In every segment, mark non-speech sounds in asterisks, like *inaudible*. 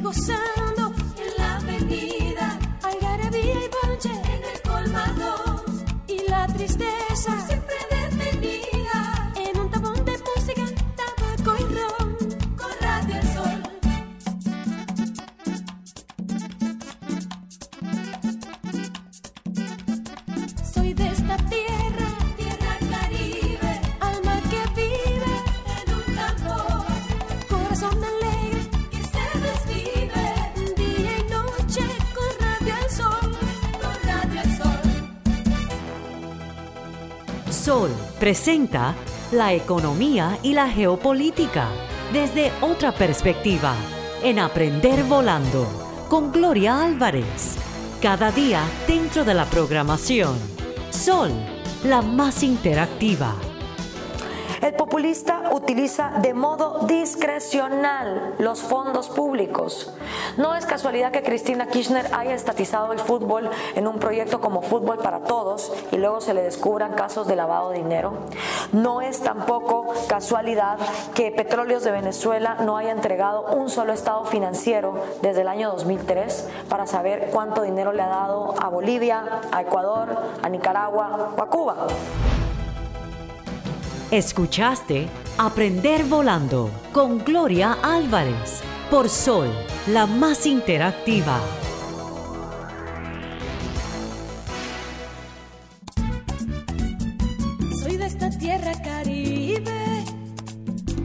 gozando. en presenta la economía y la geopolítica desde otra perspectiva en Aprender Volando con Gloria Álvarez. Cada día dentro de la programación. Sol, la más interactiva. El populista utiliza de modo discrecional los fondos públicos. No es casualidad que Cristina Kirchner haya estatizado el fútbol en un proyecto como Fútbol para Todos y luego se le descubran casos de lavado de dinero. No es tampoco casualidad que Petróleos de Venezuela no haya entregado un solo estado financiero desde el año 2003 para saber cuánto dinero le ha dado a Bolivia, a Ecuador, a Nicaragua o a Cuba. Escuchaste Aprender Volando con Gloria Álvarez por Sol, la más interactiva. Soy de esta tierra caribe,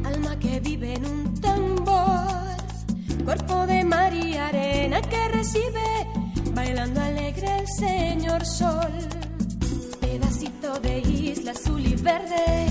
alma que vive en un tambor, cuerpo de mar y arena que recibe, bailando alegre el señor sol, pedacito de isla azul y verde,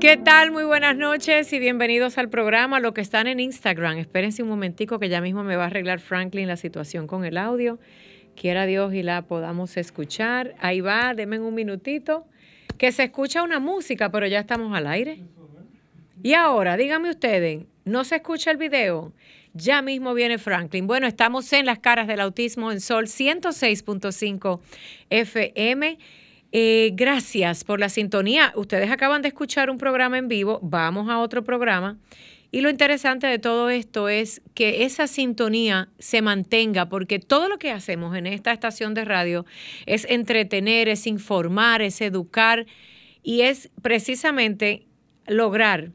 ¿Qué tal? Muy buenas noches y bienvenidos al programa. Lo que están en Instagram, espérense un momentico que ya mismo me va a arreglar Franklin la situación con el audio. Quiera Dios y la podamos escuchar. Ahí va, denme un minutito. Que se escucha una música, pero ya estamos al aire. Y ahora, díganme ustedes, ¿no se escucha el video? Ya mismo viene Franklin. Bueno, estamos en las caras del autismo en Sol 106.5 FM. Eh, gracias por la sintonía. Ustedes acaban de escuchar un programa en vivo, vamos a otro programa. Y lo interesante de todo esto es que esa sintonía se mantenga, porque todo lo que hacemos en esta estación de radio es entretener, es informar, es educar y es precisamente lograr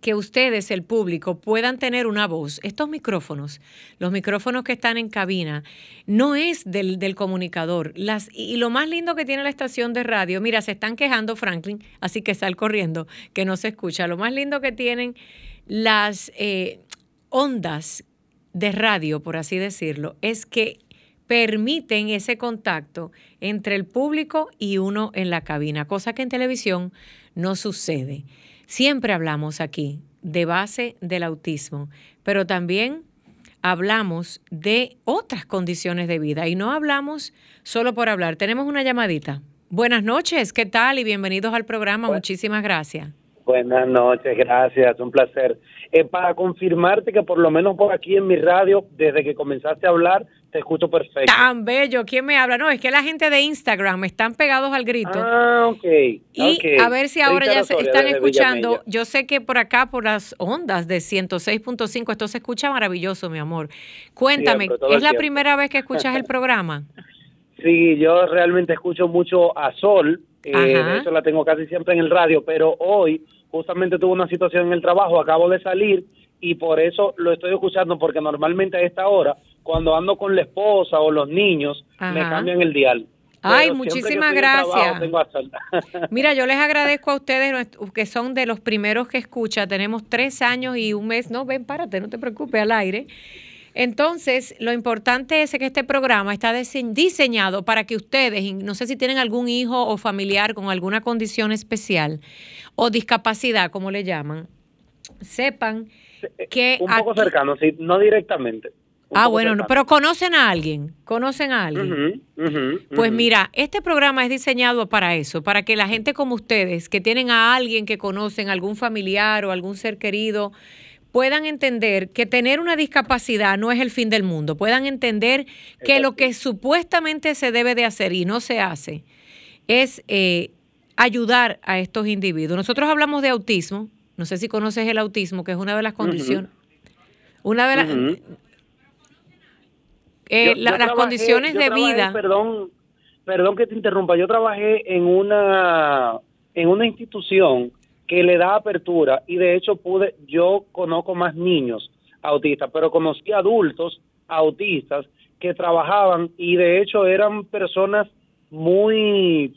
que ustedes, el público, puedan tener una voz. Estos micrófonos, los micrófonos que están en cabina, no es del, del comunicador. Las, y lo más lindo que tiene la estación de radio, mira, se están quejando, Franklin, así que sal corriendo, que no se escucha. Lo más lindo que tienen las eh, ondas de radio, por así decirlo, es que permiten ese contacto entre el público y uno en la cabina, cosa que en televisión no sucede. Siempre hablamos aquí de base del autismo, pero también hablamos de otras condiciones de vida y no hablamos solo por hablar. Tenemos una llamadita. Buenas noches, ¿qué tal? Y bienvenidos al programa. Muchísimas gracias. Buenas noches, gracias, un placer. Eh, para confirmarte que por lo menos por aquí en mi radio, desde que comenzaste a hablar, te escucho perfecto. Tan bello, ¿quién me habla? No, es que la gente de Instagram están pegados al grito. Ah, ok. Y a ver si ahora ya se están escuchando. Yo sé que por acá, por las ondas de 106.5, esto se escucha maravilloso, mi amor. Cuéntame, ¿es la primera vez que escuchas el programa? *laughs* Sí, yo realmente escucho mucho a Sol, eh, de hecho la tengo casi siempre en el radio, pero hoy justamente tuve una situación en el trabajo, acabo de salir y por eso lo estoy escuchando, porque normalmente a esta hora, cuando ando con la esposa o los niños, me cambian el dial. Ay, muchísimas gracias. *laughs* Mira, yo les agradezco a ustedes que son de los primeros que escucha. Tenemos tres años y un mes. No, ven, párate, no te preocupes, al aire. Entonces, lo importante es que este programa está diseñado para que ustedes, no sé si tienen algún hijo o familiar con alguna condición especial o discapacidad, como le llaman, sepan eh, que... Un poco cercano, sí, no directamente. Ah, bueno, pero conocen a alguien, conocen a alguien. pues mira, este programa es diseñado para eso, para que la gente como ustedes, que tienen a alguien que conocen, algún familiar o algún ser querido, puedan entender que tener una discapacidad no es el fin del mundo, puedan entender que lo que supuestamente se debe de hacer y no se hace es eh, ayudar a estos individuos. Nosotros hablamos de autismo, no sé si conoces el autismo, que es una de las condiciones. Una de las. Eh, las condiciones de vida. Perdón, perdón que te interrumpa. Yo trabajé en una en una institución que le da apertura y de hecho pude. Yo conozco más niños autistas, pero conocí adultos autistas que trabajaban y de hecho eran personas muy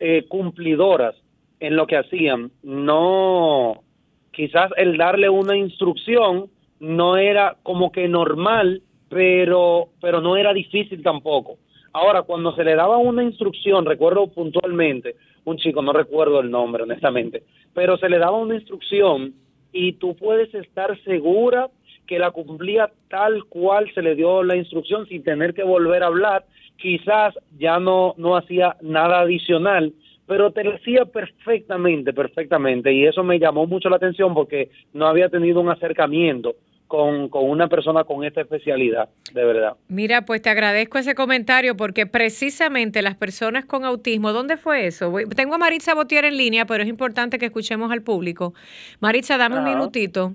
eh, cumplidoras en lo que hacían. No quizás el darle una instrucción no era como que normal, pero, pero no era difícil tampoco. Ahora, cuando se le daba una instrucción, recuerdo puntualmente, un chico, no recuerdo el nombre honestamente, pero se le daba una instrucción y tú puedes estar segura que la cumplía tal cual se le dio la instrucción sin tener que volver a hablar, quizás ya no, no hacía nada adicional, pero te lo hacía perfectamente, perfectamente, y eso me llamó mucho la atención porque no había tenido un acercamiento con, con, una persona con esta especialidad, de verdad. Mira, pues te agradezco ese comentario porque precisamente las personas con autismo, ¿dónde fue eso? Tengo a Maritza Botier en línea, pero es importante que escuchemos al público. Maritza, dame un minutito.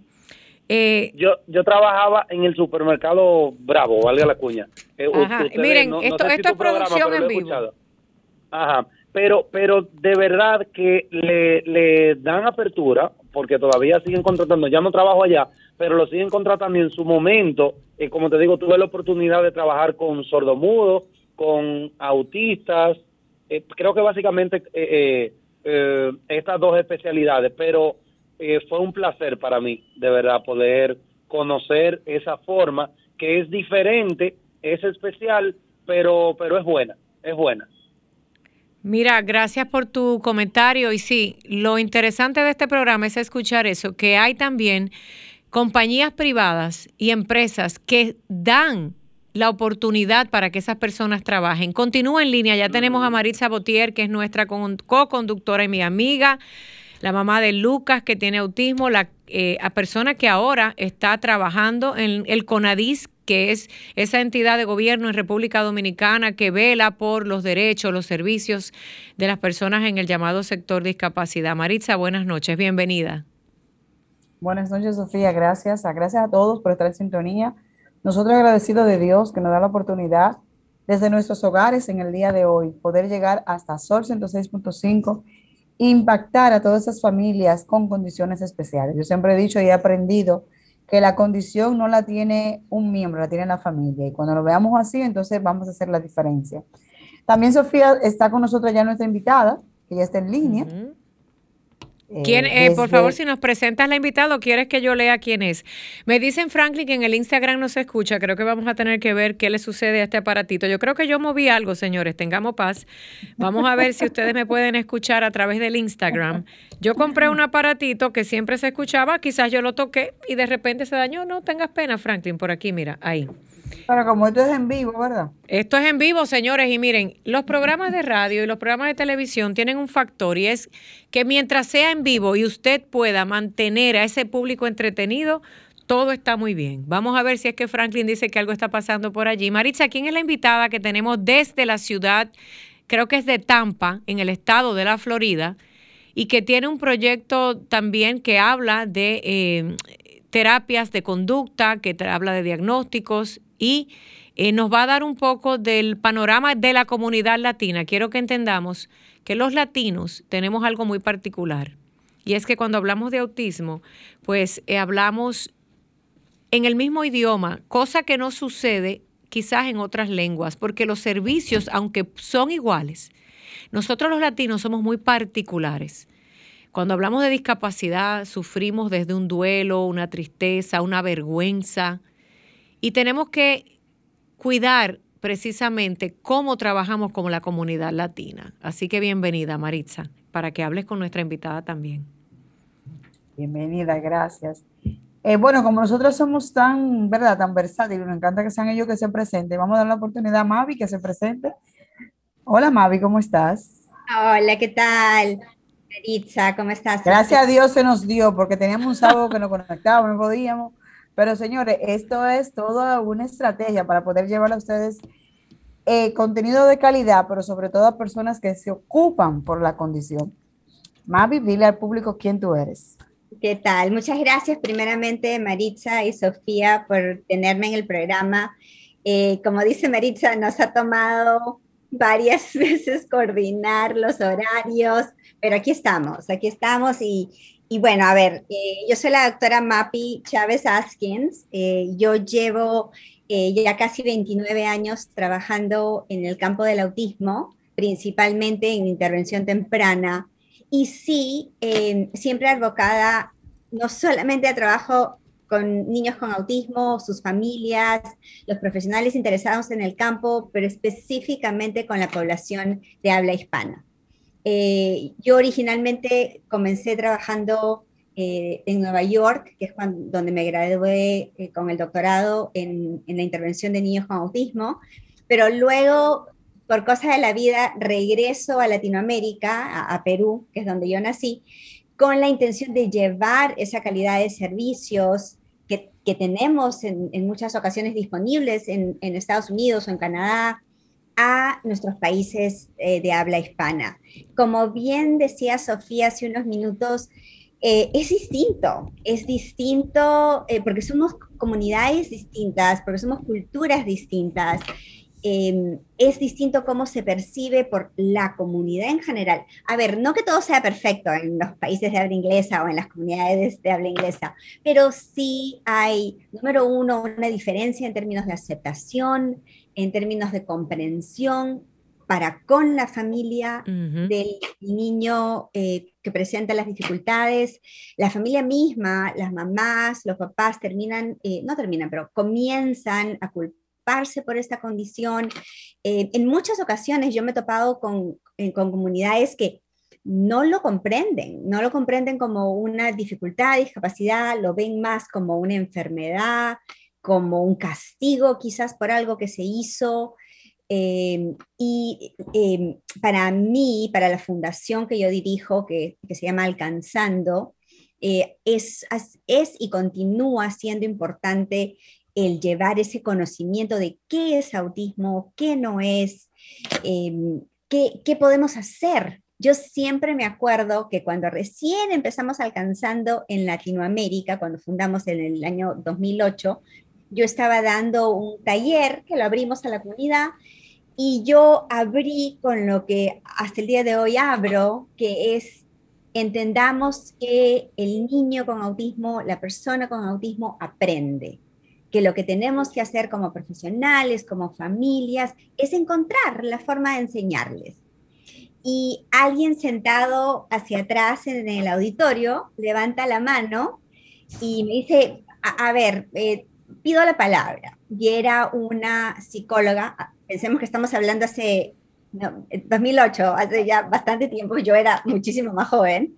Eh, yo, yo trabajaba en el supermercado Bravo, valga la cuña. Eh, Miren, esto, esto es producción en vivo. Ajá pero pero de verdad que le, le dan apertura porque todavía siguen contratando, ya no trabajo allá, pero lo siguen contratando y en su momento, eh, como te digo, tuve la oportunidad de trabajar con sordomudos, con autistas, eh, creo que básicamente eh, estas dos especialidades, pero fue un placer para mí, de verdad, poder conocer esa forma que es diferente, es especial, pero, pero es buena, es buena. Mira, gracias por tu comentario. Y sí, lo interesante de este programa es escuchar eso, que hay también compañías privadas y empresas que dan la oportunidad para que esas personas trabajen. Continúa en línea, ya tenemos a Maritza Botier, que es nuestra co-conductora y mi amiga, la mamá de Lucas, que tiene autismo, la eh, persona que ahora está trabajando en el CONADIS, que es esa entidad de gobierno en República Dominicana que vela por los derechos, los servicios de las personas en el llamado sector discapacidad. Maritza, buenas noches, bienvenida. Buenas noches, Sofía, gracias. Gracias a todos por estar en sintonía. Nosotros agradecidos de Dios que nos da la oportunidad desde nuestros hogares en el día de hoy, poder llegar hasta Sol 106.5 impactar a todas esas familias con condiciones especiales. Yo siempre he dicho y he aprendido que la condición no la tiene un miembro, la tiene la familia. Y cuando lo veamos así, entonces vamos a hacer la diferencia. También Sofía está con nosotros ya nuestra invitada, que ya está en línea. ¿Quién, eh, eh, por favor, si nos presentas la invitada o quieres que yo lea quién es. Me dicen Franklin que en el Instagram no se escucha. Creo que vamos a tener que ver qué le sucede a este aparatito. Yo creo que yo moví algo, señores. Tengamos paz. Vamos a ver si ustedes me pueden escuchar a través del Instagram. Yo compré un aparatito que siempre se escuchaba. Quizás yo lo toqué y de repente se dañó. No tengas pena, Franklin, por aquí, mira, ahí. Pero como esto es en vivo, ¿verdad? Esto es en vivo, señores, y miren, los programas de radio y los programas de televisión tienen un factor y es que mientras sea en vivo y usted pueda mantener a ese público entretenido, todo está muy bien. Vamos a ver si es que Franklin dice que algo está pasando por allí. Maritza, ¿quién es la invitada que tenemos desde la ciudad, creo que es de Tampa, en el estado de la Florida, y que tiene un proyecto también que habla de eh, terapias de conducta, que habla de diagnósticos y eh, nos va a dar un poco del panorama de la comunidad latina. Quiero que entendamos que los latinos tenemos algo muy particular. Y es que cuando hablamos de autismo, pues eh, hablamos en el mismo idioma, cosa que no sucede quizás en otras lenguas, porque los servicios, aunque son iguales, nosotros los latinos somos muy particulares. Cuando hablamos de discapacidad, sufrimos desde un duelo, una tristeza, una vergüenza, y tenemos que cuidar precisamente cómo trabajamos como la comunidad latina. Así que bienvenida, Maritza, para que hables con nuestra invitada también. Bienvenida, gracias. Eh, bueno, como nosotros somos tan, ¿verdad? Tan versátiles, nos encanta que sean ellos que se presenten. Vamos a dar la oportunidad a Mavi que se presente. Hola Mavi, ¿cómo estás? Hola, ¿qué tal? Maritza, ¿cómo estás? Gracias a Dios se nos dio, porque teníamos un sábado que nos conectábamos, no podíamos. Pero señores, esto es toda una estrategia para poder llevar a ustedes eh, contenido de calidad, pero sobre todo a personas que se ocupan por la condición. Mavi, dile al público quién tú eres. ¿Qué tal? Muchas gracias primeramente Maritza y Sofía por tenerme en el programa. Eh, como dice Maritza, nos ha tomado varias *laughs* veces coordinar los horarios, pero aquí estamos, aquí estamos y, y bueno, a ver, eh, yo soy la doctora Mapi Chávez Askins. Eh, yo llevo eh, ya casi 29 años trabajando en el campo del autismo, principalmente en intervención temprana. Y sí, siempre advocada no solamente a trabajo con niños con autismo, sus familias, los profesionales interesados en el campo, pero específicamente con la población de habla hispana. Eh, yo originalmente comencé trabajando eh, en Nueva York, que es donde me gradué eh, con el doctorado en, la intervención de niños con autismo, pero luego, por cosas de la vida, regreso a Latinoamérica, a, Perú, que es donde yo nací, con la intención de llevar esa calidad de servicios que, tenemos en, muchas ocasiones disponibles en, en Estados Unidos o en Canadá, a nuestros países eh, de habla hispana. Como bien decía Sofía hace unos minutos, eh, es distinto, es distinto eh, porque somos comunidades distintas, porque somos culturas distintas. Em, es distinto cómo se percibe por la comunidad en general. A ver, no que todo sea perfecto en los países de habla inglesa o en las comunidades de habla inglesa, pero sí hay, número uno, una diferencia en términos de aceptación, en términos de comprensión para con la familia del niño eh, que presenta las dificultades. La familia misma, las mamás, los papás terminan, eh, no terminan, pero comienzan a culparse por esta condición. Eh, en muchas ocasiones yo me he topado con, con comunidades que no lo comprenden, no lo comprenden como una dificultad, discapacidad, lo ven más como una enfermedad, como un castigo quizás por algo que se hizo. Em, y em, para mí, para la fundación que yo dirijo, que, se llama Alcanzando, eh, es, es y continúa siendo importante el llevar ese conocimiento de qué es autismo, qué no es, em, qué, qué podemos hacer yo siempre me acuerdo que cuando recién empezamos alcanzando en Latinoamérica, cuando fundamos en el año 2008, yo estaba dando un taller que lo abrimos a la comunidad y yo abrí con lo que hasta el día de hoy abro, que es entendamos que el niño con autismo, la persona con autismo aprende, que lo que tenemos que hacer como profesionales, como familias, es encontrar la forma de enseñarles. Y alguien sentado hacia atrás en el auditorio levanta la mano y me dice, a, ver, eh, pido la palabra y era una psicóloga, pensemos que estamos hablando hace 2008, hace ya bastante tiempo, yo era muchísimo más joven,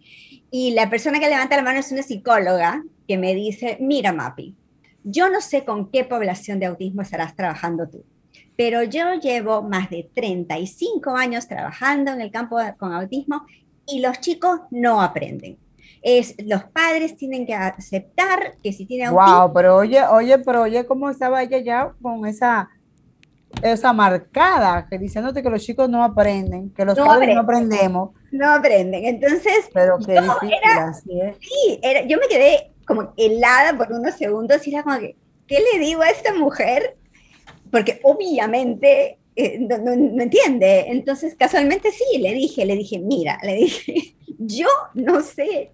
y la persona que levanta la mano es una psicóloga que me dice, mira Mapi, yo no sé con qué población de autismo estarás trabajando tú, pero yo llevo más de 35 años trabajando en el campo con autismo y los chicos no aprenden. Es los padres tienen que aceptar que si tiene autismo. Wow, pero oye, oye, pero oye, cómo estaba ella ya con esa esa marcada, que diciéndote que los chicos no aprenden, que los padres no aprendemos. No aprenden, entonces. Pero qué difícil así es. Sí, era, yo me quedé como helada por unos segundos y era como que, ¿qué le digo a esta mujer? Porque obviamente eh, no, no, entiende. Entonces, casualmente sí, le dije, le dije, mira, le dije, *laughs* yo no sé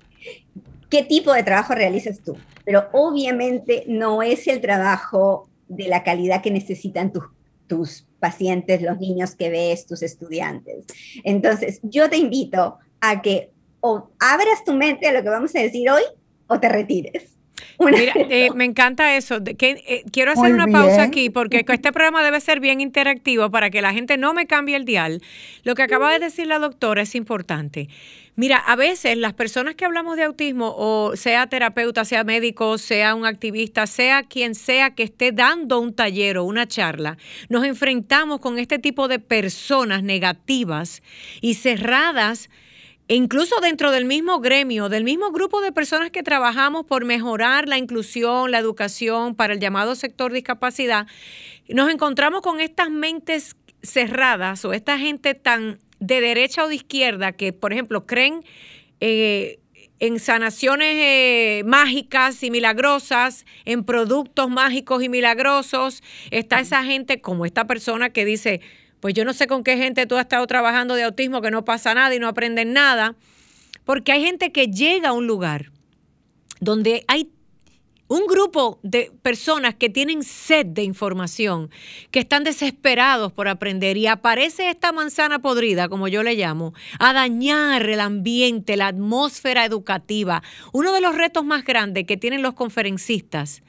qué tipo de trabajo realizas tú, pero obviamente no es el trabajo de la calidad que necesitan tus tus pacientes, los niños que ves, tus estudiantes. Entonces, yo te invito a que o abras tu mente a lo que vamos a decir hoy o te retires. *laughs* Mira, eh, me encanta eso. Que, eh, quiero hacer una pausa aquí porque este programa debe ser bien interactivo para que la gente no me cambie el dial. Lo que acaba de decir la doctora es importante. Mira, a veces las personas que hablamos de autismo, o sea terapeuta, sea médico, sea un activista, sea quien sea que esté dando un taller o una charla, nos enfrentamos con este tipo de personas negativas y cerradas incluso dentro del mismo gremio, del mismo grupo de personas que trabajamos por mejorar la inclusión, la educación para el llamado sector discapacidad, nos encontramos con estas mentes cerradas o esta gente tan de derecha o de izquierda que, por ejemplo, creen eh, en sanaciones eh, mágicas y milagrosas, en productos mágicos y milagrosos. Está esa gente como esta persona que dice, pues yo no sé con qué gente tú has estado trabajando de autismo que no pasa nada y no aprenden nada, porque hay gente que llega a un lugar donde hay un grupo de personas que tienen sed de información, que están desesperados por aprender y aparece esta manzana podrida, como yo le llamo, a dañar el ambiente, la atmósfera educativa. Uno de los retos más grandes que tienen los conferencistas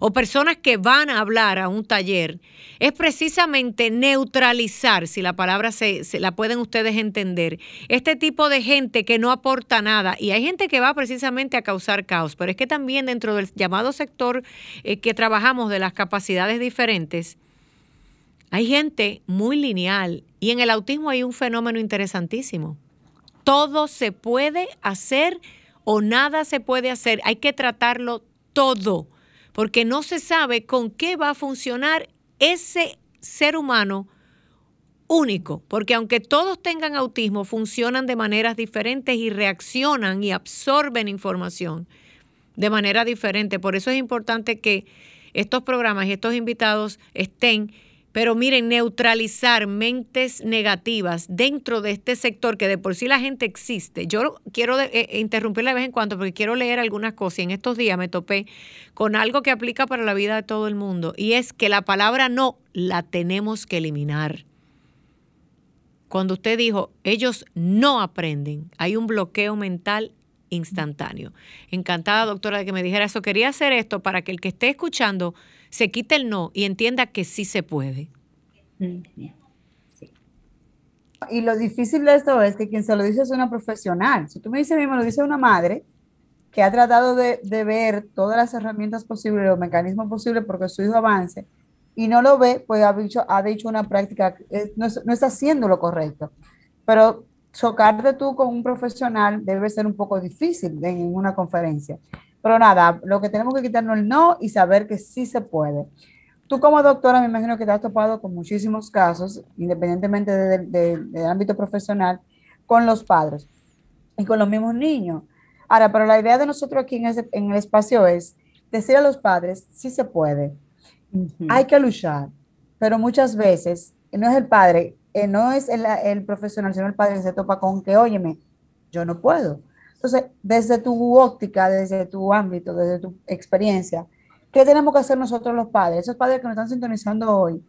o personas que van a hablar a un taller es precisamente neutralizar, si la palabra se, la pueden ustedes entender, este tipo de gente que no aporta nada. Y hay gente que va precisamente a causar caos, pero es que también dentro del llamado sector eh, que trabajamos de las capacidades diferentes, hay gente muy lineal y en el autismo hay un fenómeno interesantísimo. Todo se puede hacer o nada se puede hacer. Hay que tratarlo todo porque no se sabe con qué va a funcionar ese ser humano único, porque aunque todos tengan autismo, funcionan de maneras diferentes y reaccionan y absorben información de manera diferente. Por eso es importante que estos programas y estos invitados estén pero miren, neutralizar mentes negativas dentro de este sector que de por sí la gente existe. Yo quiero eh, eh, interrumpirle de vez en cuando porque quiero leer algunas cosas y en estos días me topé con algo que aplica para la vida de todo el mundo y es que la palabra no la tenemos que eliminar. Cuando usted dijo, ellos no aprenden, hay un bloqueo mental instantáneo. Encantada, doctora, de que me dijera eso. Quería hacer esto para que el que esté escuchando se quite el no y entienda que sí se puede. Y lo difícil de esto es que quien se lo dice es una profesional. Si tú me dices a mí, me lo dice una madre que ha tratado de, ver todas las herramientas posibles, los mecanismos posibles porque su hijo avance y no lo ve, pues ha dicho, ha dicho una práctica, no, no está haciendo lo correcto. Pero chocarte tú con un profesional debe ser un poco difícil en una conferencia. Pero nada, lo que tenemos que quitarnos el no y saber que sí se puede. Tú como doctora me imagino que te has topado con muchísimos casos, independientemente del ámbito profesional, con los padres y con los mismos niños. Ahora, pero la idea de nosotros aquí en, en el espacio es decir a los padres, sí se puede, hay que luchar, pero muchas veces no es el padre, eh, no es el, el, profesional, sino el padre que se topa con que, óyeme, yo no puedo. Entonces, desde tu óptica, desde tu ámbito, desde tu experiencia, ¿qué tenemos que hacer nosotros los padres? Esos padres que nos están sintonizando hoy,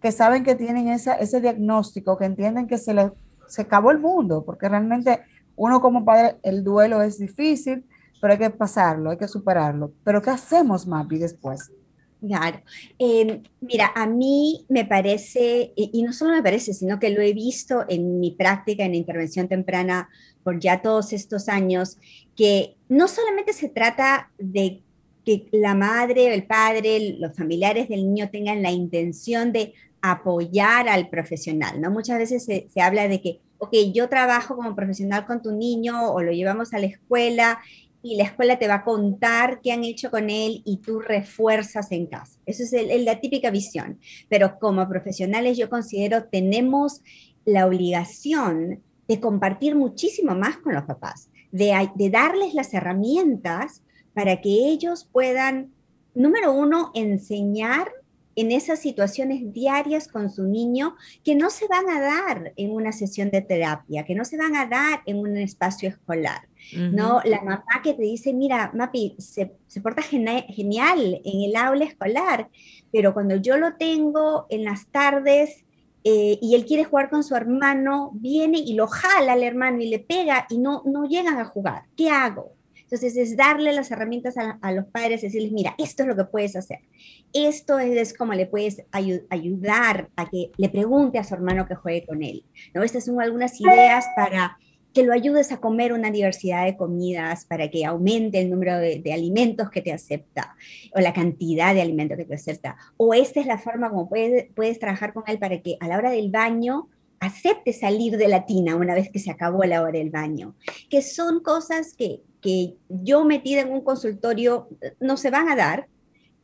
que saben que tienen ese diagnóstico, que entienden que se les se acabó el mundo, porque realmente uno como padre, el duelo es difícil, pero hay que pasarlo, hay que superarlo. Pero ¿qué hacemos, Mapi, después? Claro. Em, mira, a mí me parece, y no solo me parece, sino que lo he visto en mi práctica en intervención temprana por ya todos estos años, que no solamente se trata de que la madre, el padre, los familiares del niño tengan la intención de apoyar al profesional, ¿no? Muchas veces se, habla de que ok, yo trabajo como profesional con tu niño o lo llevamos a la escuela y la escuela te va a contar qué han hecho con él y tú refuerzas en casa. Esa es la típica visión. Pero como profesionales yo considero tenemos la obligación de compartir muchísimo más con los papás, de darles las herramientas para que ellos puedan, número uno, enseñar en esas situaciones diarias con su niño que no se van a dar en una sesión de terapia, que no se van a dar en un espacio escolar. ¿no? La mamá que te dice, mira, Mapi, se, se porta genial en el aula escolar, pero cuando yo lo tengo en las tardes eh, y él quiere jugar con su hermano, viene y lo jala al hermano y le pega y no, no llegan a jugar. ¿Qué hago? Entonces es darle las herramientas a, los padres, decirles, mira, esto es lo que puedes hacer. Esto es, como le puedes ayudar a que le pregunte a su hermano que juegue con él. ¿no? Estas son algunas ideas para que lo ayudes a comer una diversidad de comidas para que aumente el número de, alimentos que te acepta o la cantidad de alimentos que te acepta. O esta es la forma como puedes, puedes trabajar con él para que a la hora del baño acepte salir de la tina una vez que se acabó la hora del baño, que son cosas que, que yo metida en un consultorio no se van a dar.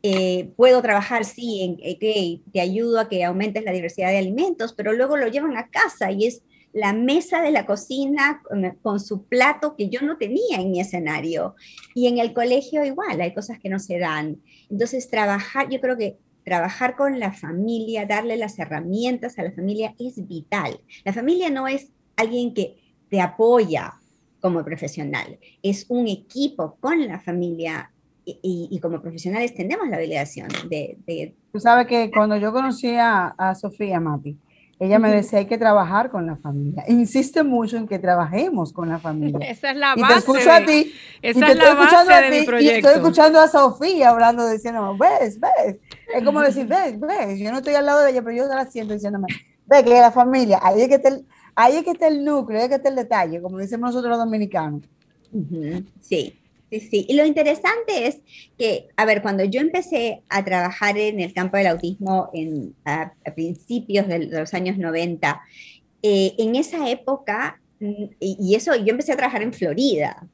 Eh, puedo trabajar, sí, en que te ayudo a que aumentes la diversidad de alimentos, pero luego lo llevan a casa y es la mesa de la cocina con, su plato que yo no tenía en mi escenario. Y en el colegio igual, hay cosas que no se dan. Entonces, trabajar, yo creo que trabajar con la familia, darle las herramientas a la familia es vital. La familia no es alguien que te apoya como profesional, es un equipo con la familia y, como profesionales tenemos la obligación de, Tú sabes que cuando yo conocí a, a Sofía Mati, ella me decía, hay que trabajar con la familia. Insiste mucho en que trabajemos con la familia. *laughs* Esa es la base. Y te escucho a ti. Esa es la base de mi proyecto. Y estoy escuchando a Sofía hablando, diciendo, ves, ves. Es como decir, ves, ves. Yo no estoy al lado de ella, pero yo la siento diciéndome, ve que la familia, ahí es que el, ahí es que está el núcleo, ahí es que está el detalle, como decimos nosotros los dominicanos. Sí. Sí, sí. Y lo interesante es que, a ver, cuando yo empecé a trabajar en el campo del autismo en, a, principios de, los años 90, eh, en esa época, y eso, yo empecé a trabajar en Florida,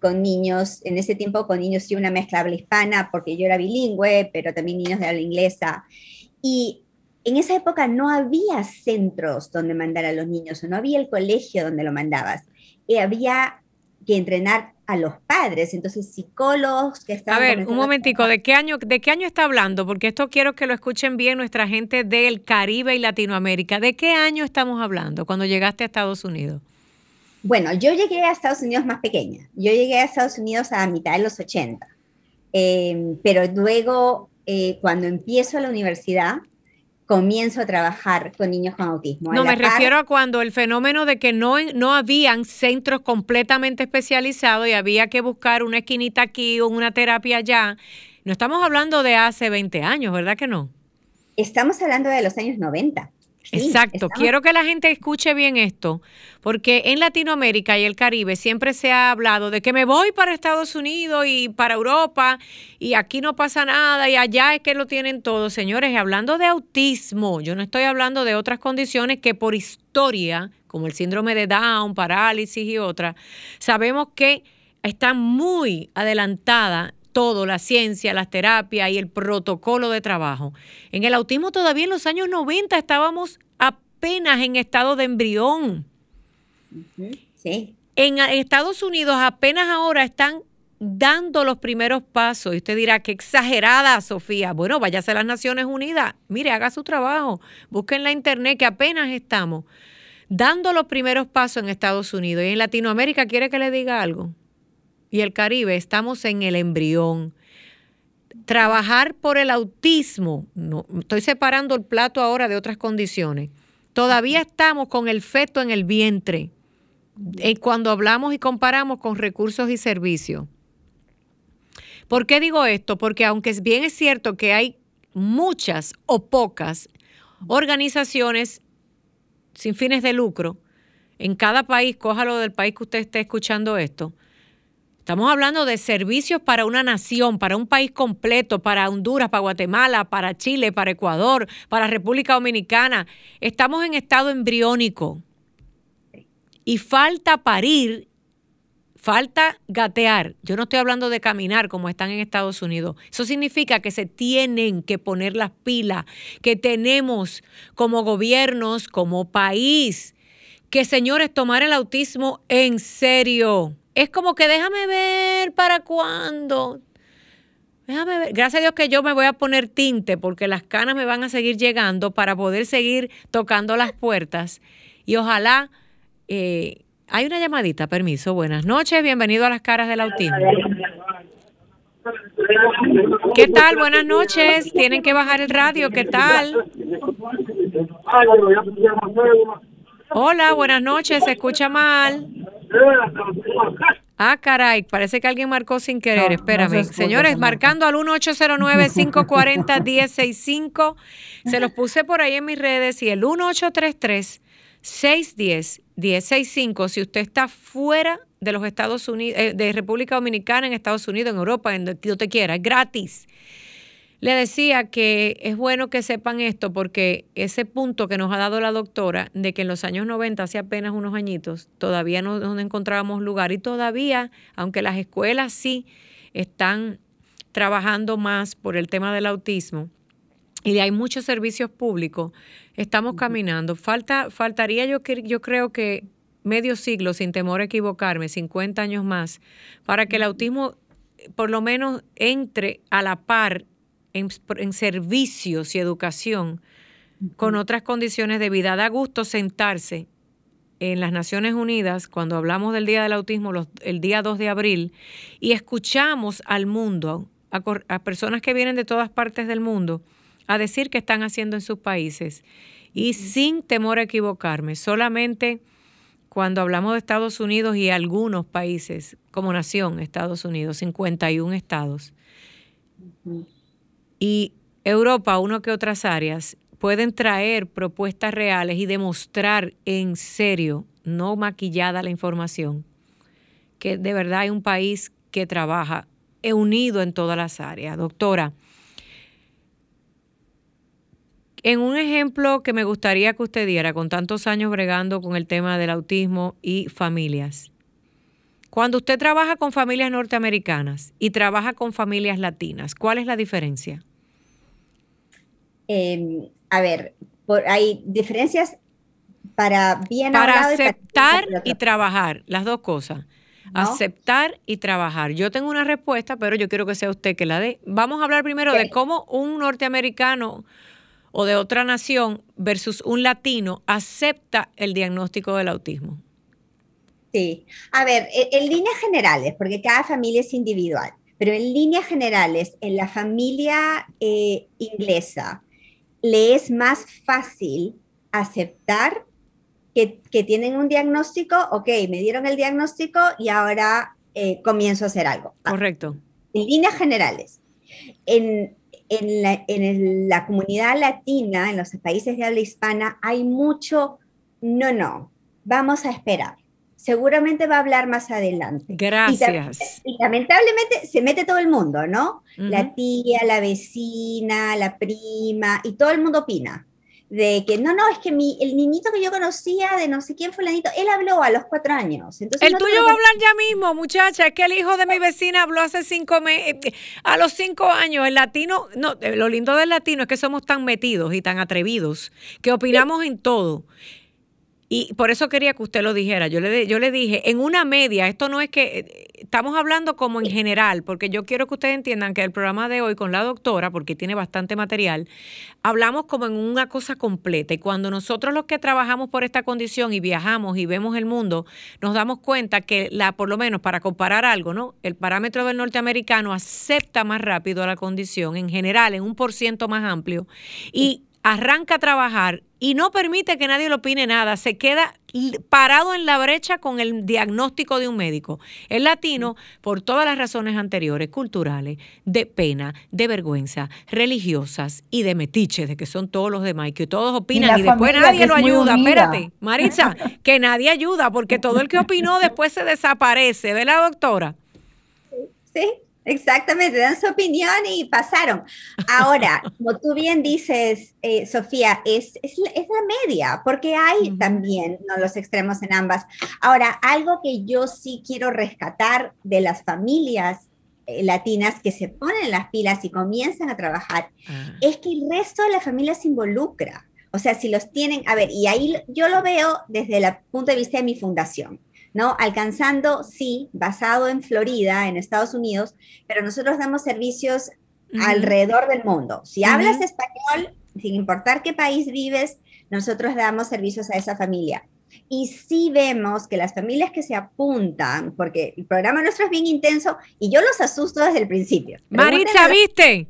con niños, en ese tiempo con niños y una mezcla habla hispana, porque yo era bilingüe, pero también niños de habla inglesa. Y en esa época no había centros donde mandar a los niños, o no había el colegio donde lo mandabas. Y había que entrenar a los padres, entonces psicólogos que están... A ver, un momentico, ¿de qué, año, ¿de qué año está hablando? Porque esto quiero que lo escuchen bien nuestra gente del Caribe y Latinoamérica. ¿De qué año estamos hablando cuando llegaste a Estados Unidos? Bueno, yo llegué a Estados Unidos más pequeña. Yo llegué a Estados Unidos a mitad de los 80. Em, pero luego, eh, cuando empiezo la universidad, comienzo a trabajar con niños con autismo. No, me refiero a cuando el fenómeno de que no, no habían centros completamente especializados y había que buscar una esquinita aquí o una terapia allá. No estamos hablando de hace 20 años, ¿verdad que no? Estamos hablando de los años 90. Exacto, quiero que la gente escuche bien esto, porque en Latinoamérica y el Caribe siempre se ha hablado de que me voy para Estados Unidos y para Europa y aquí no pasa nada y allá es que lo tienen todo. Señores, hablando de autismo, yo no estoy hablando de otras condiciones que por historia, como el síndrome de Down, parálisis y otras, sabemos que están muy adelantadas todo, la ciencia, las terapias y el protocolo de trabajo. En el autismo todavía en los años 90 estábamos apenas en estado de embrión. Sí. En Estados Unidos apenas ahora están dando los primeros pasos. Y usted dirá, qué exagerada, Sofía. Bueno, váyase a las Naciones Unidas. Mire, haga su trabajo. Busquen la internet que apenas estamos dando los primeros pasos en Estados Unidos. Y en Latinoamérica, ¿quiere que le diga algo? Y el Caribe estamos en el embrión. Trabajar por el autismo, no, estoy separando el plato ahora de otras condiciones. Todavía estamos con el feto en el vientre eh, cuando hablamos y comparamos con recursos y servicios. ¿Por qué digo esto? Porque aunque bien es cierto que hay muchas o pocas organizaciones sin fines de lucro, en cada país, cójalo del país que usted esté escuchando esto, Estamos hablando de servicios para una nación, para un país completo, para Honduras, para Guatemala, para Chile, para Ecuador, para República Dominicana. Estamos en estado embriónico. y falta parir, falta gatear. Yo no estoy hablando de caminar como están en Estados Unidos. Eso significa que se tienen que poner las pilas, que tenemos como gobiernos, como país, que señores, tomar el autismo en serio. Es como que déjame ver para cuándo. Déjame ver. Gracias a Dios que yo me voy a poner tinte porque las canas me van a seguir llegando para poder seguir tocando las puertas. Y ojalá eh, hay una llamadita, permiso. Buenas noches, bienvenido a las caras del autismo. ¿Qué tal? Buenas noches. Tienen que bajar el radio. ¿Qué tal? Hola, buenas noches. Se escucha mal. Ah, caray, parece que alguien marcó sin querer. Espérame. Señores, marcando al 1809-540-1065. Se los puse por ahí en mis redes y el 1833-610-1065. Si usted está fuera de los Estados Unidos, eh, de República Dominicana, en Estados Unidos, en Europa, en donde te quiera, es gratis. Le decía que es bueno que sepan esto porque ese punto que nos ha dado la doctora de que en los años 90, hace apenas unos añitos, todavía no, no encontrábamos lugar y todavía, aunque las escuelas sí están trabajando más por el tema del autismo y hay muchos servicios públicos, estamos caminando. Falta, faltaría yo, yo creo que medio siglo, sin temor a equivocarme, 50 años más, para que el autismo por lo menos entre a la par en, servicios y educación con otras condiciones de vida. Da gusto sentarse en las Naciones Unidas, cuando hablamos del Día del Autismo, el día 2 de abril, y escuchamos al mundo, a, personas que vienen de todas partes del mundo, a decir qué están haciendo en sus países. Y sin temor a equivocarme, solamente cuando hablamos de Estados Unidos y algunos países, como nación, Estados Unidos, 51 estados, y Europa, uno que otras áreas, pueden traer propuestas reales y demostrar en serio, no maquillada la información, que de verdad hay un país que trabaja unido en todas las áreas. Doctora, en un ejemplo que me gustaría que usted diera, con tantos años bregando con el tema del autismo y familias, cuando usted trabaja con familias norteamericanas y trabaja con familias latinas, ¿cuál es la diferencia? Em, a ver, por, hay diferencias para bien para aceptar y, trabajar, las dos cosas. Aceptar y trabajar. Yo tengo una respuesta, pero yo quiero que sea usted que la dé. Vamos a hablar primero de cómo un norteamericano o de otra nación versus un latino acepta el diagnóstico del autismo. Sí, a ver, e, en, líneas generales, porque cada familia es individual, pero en líneas generales, en la familia eh, inglesa, le es más fácil aceptar que, tienen un diagnóstico, ok, me dieron el diagnóstico y ahora eh, comienzo a hacer algo. Correcto. En líneas generales, en, la, en la comunidad latina, en los países de habla hispana, hay mucho, no, no, vamos a esperar seguramente va a hablar más adelante. Gracias. Y, lamentablemente se mete todo el mundo, ¿no? La tía, la vecina, la prima, y todo el mundo opina. De que no, no, es que mi, el niñito que yo conocía de no sé quién fulanito, él habló a los cuatro años. Entonces, el tuyo va a hablar ya mismo, muchacha. Es que el hijo de mi vecina habló hace cinco meses, eh, a los cinco años. El latino, no, eh, lo lindo del latino es que somos tan metidos y tan atrevidos que opinamos en todo. Y por eso quería que usted lo dijera. Yo le, yo le dije, en una media, esto no es que, eh, estamos hablando como en general, porque yo quiero que ustedes entiendan que el programa de hoy con la doctora, porque tiene bastante material, hablamos como en una cosa completa. Y cuando nosotros los que trabajamos por esta condición y viajamos y vemos el mundo, nos damos cuenta que la, por lo menos para comparar algo, ¿no? El parámetro del norteamericano acepta más rápido la condición en general, en un por ciento más amplio. Y arranca a trabajar y no permite que nadie le opine nada, se queda parado en la brecha con el diagnóstico de un médico. El latino, por todas las razones anteriores, culturales, de pena, de vergüenza, religiosas y de metiche, de que son todos los demás y que todos opinan y, después nadie lo ayuda. Espérate, Maritza, *laughs* que nadie ayuda porque todo el que opinó después se desaparece, ¿ve la doctora? Sí, Exactamente, dan su opinión y pasaron. Ahora, *laughs* como tú bien dices, eh, Sofía, es, es, la, media, porque hay también ¿no? los extremos en ambas. Ahora, algo que yo sí quiero rescatar de las familias eh, latinas que se ponen las pilas y comienzan a trabajar, ah. es que el resto de la familia se involucra. O sea, si los tienen, a ver, y ahí yo lo veo desde el punto de vista de mi fundación. ¿No? Alcanzando, sí, basado en Florida, en Estados Unidos, pero nosotros damos servicios alrededor del mundo. Si hablas español, sin importar qué país vives, nosotros damos servicios a esa familia. Y sí vemos que las familias que se apuntan, porque el programa nuestro es bien intenso y yo los asusto desde el principio. Maritza, ¿viste?